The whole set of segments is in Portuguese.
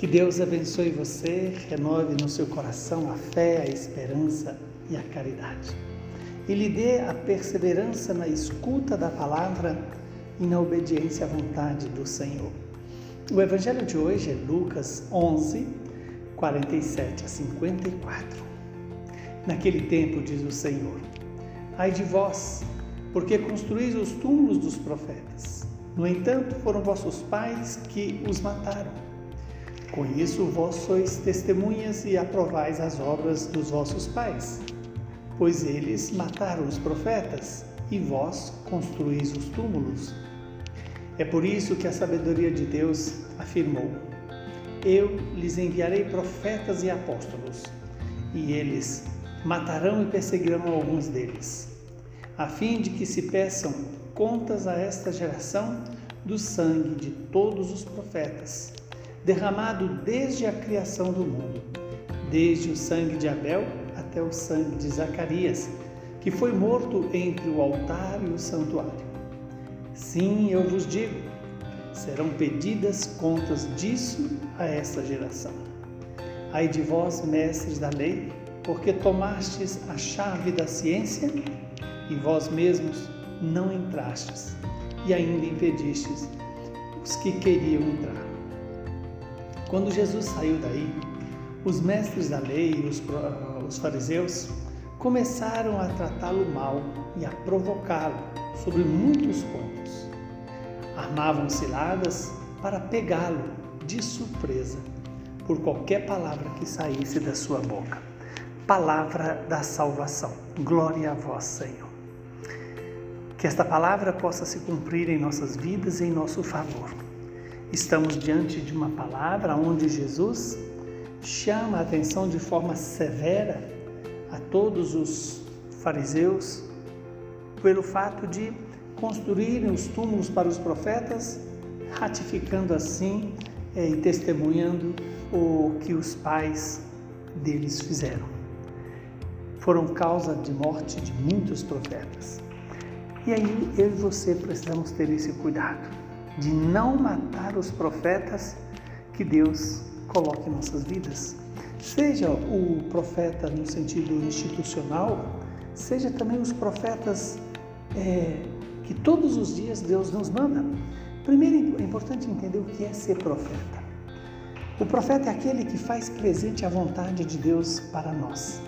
Que Deus abençoe você, renove no seu coração a fé, a esperança e a caridade. E lhe dê a perseverança na escuta da palavra e na obediência à vontade do Senhor. O evangelho de hoje é Lucas 11, 47 a 54. Naquele tempo, diz o Senhor: Ai de vós, porque construís os túmulos dos profetas. No entanto, foram vossos pais que os mataram. Com isso, vós sois testemunhas e aprovais as obras dos vossos pais. Pois eles mataram os profetas e vós construís os túmulos. É por isso que a sabedoria de Deus afirmou: Eu lhes enviarei profetas e apóstolos, e eles matarão e perseguirão alguns deles, a fim de que se peçam contas a esta geração do sangue de todos os profetas, derramado desde a criação do mundo, desde o sangue de Abel até o sangue de Zacarias, que foi morto entre o altar e o santuário. Sim, eu vos digo, serão pedidas contas disso a esta geração. Ai de vós, mestres da lei, porque tomastes a chave da ciência e vós mesmos não entrastes, e ainda impedistes os que queriam entrar. Quando Jesus saiu daí, os mestres da lei e os, os fariseus começaram a tratá-lo mal e a provocá-lo sobre muitos pontos. Armavam ciladas para pegá-lo de surpresa por qualquer palavra que saísse da sua boca palavra da salvação. Glória a vós, Senhor. Que esta palavra possa se cumprir em nossas vidas e em nosso favor. Estamos diante de uma palavra onde Jesus chama a atenção de forma severa a todos os fariseus pelo fato de construírem os túmulos para os profetas, ratificando assim eh, e testemunhando o que os pais deles fizeram foram causa de morte de muitos profetas. E aí eu e você precisamos ter esse cuidado de não matar os profetas que Deus coloca em nossas vidas. Seja o profeta no sentido institucional, seja também os profetas é, que todos os dias Deus nos manda. Primeiro é importante entender o que é ser profeta. O profeta é aquele que faz presente a vontade de Deus para nós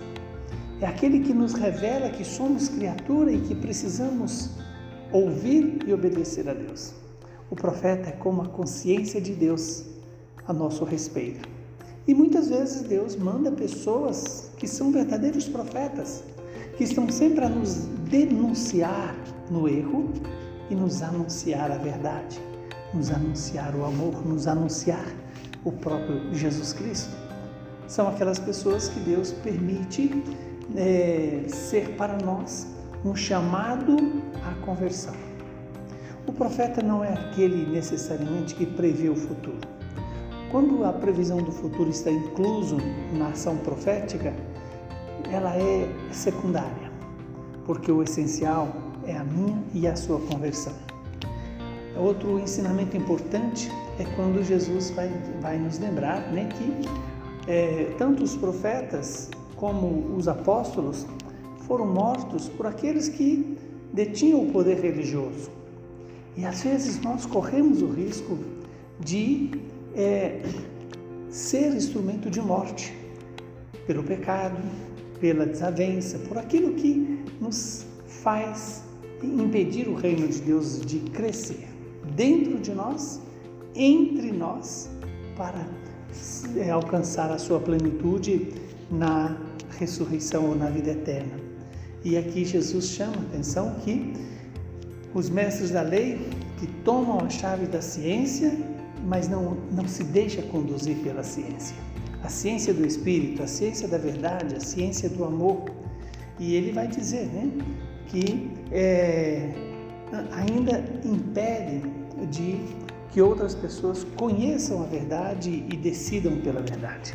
é aquele que nos revela que somos criatura e que precisamos ouvir e obedecer a Deus. O profeta é como a consciência de Deus a nosso respeito. E muitas vezes Deus manda pessoas que são verdadeiros profetas, que estão sempre a nos denunciar no erro e nos anunciar a verdade, nos anunciar o amor, nos anunciar o próprio Jesus Cristo. São aquelas pessoas que Deus permite é, ser para nós um chamado à conversão. O profeta não é aquele necessariamente que prevê o futuro. Quando a previsão do futuro está incluso na ação profética, ela é secundária, porque o essencial é a minha e a sua conversão. Outro ensinamento importante é quando Jesus vai, vai nos lembrar né, que é, tanto os profetas como os apóstolos, foram mortos por aqueles que detinham o poder religioso. E às vezes nós corremos o risco de é, ser instrumento de morte pelo pecado, pela desavença, por aquilo que nos faz impedir o reino de Deus de crescer dentro de nós, entre nós, para é, alcançar a sua plenitude na ressurreição ou na vida eterna. E aqui Jesus chama a atenção que os mestres da lei que tomam a chave da ciência, mas não, não se deixa conduzir pela ciência. A ciência do Espírito, a ciência da verdade, a ciência do amor. E ele vai dizer né, que é, ainda impede de que outras pessoas conheçam a verdade e decidam pela verdade.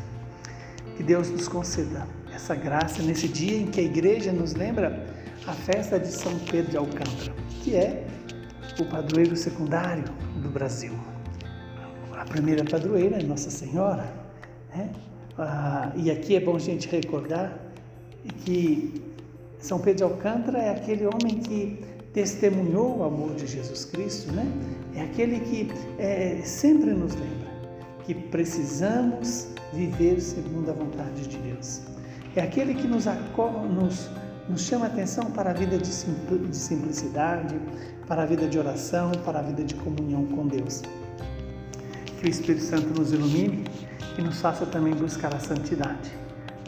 Que Deus nos conceda essa graça nesse dia em que a igreja nos lembra a festa de São Pedro de Alcântara, que é o padroeiro secundário do Brasil. a primeira padroeira é Nossa Senhora. Né? Ah, e aqui é bom a gente recordar que São Pedro de Alcântara é aquele homem que testemunhou o amor de Jesus Cristo, né? É aquele que é, sempre nos lembra que precisamos viver segundo a vontade de Deus. É aquele que nos, nos, nos chama a atenção para a vida de simplicidade, para a vida de oração, para a vida de comunhão com Deus. Que o Espírito Santo nos ilumine e nos faça também buscar a santidade,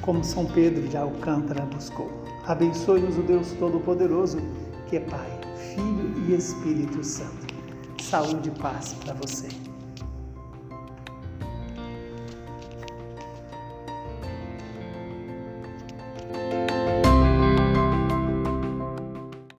como São Pedro de Alcântara buscou. Abençoe-nos o Deus Todo-Poderoso, que é Pai, Filho e Espírito Santo. Saúde e paz para você.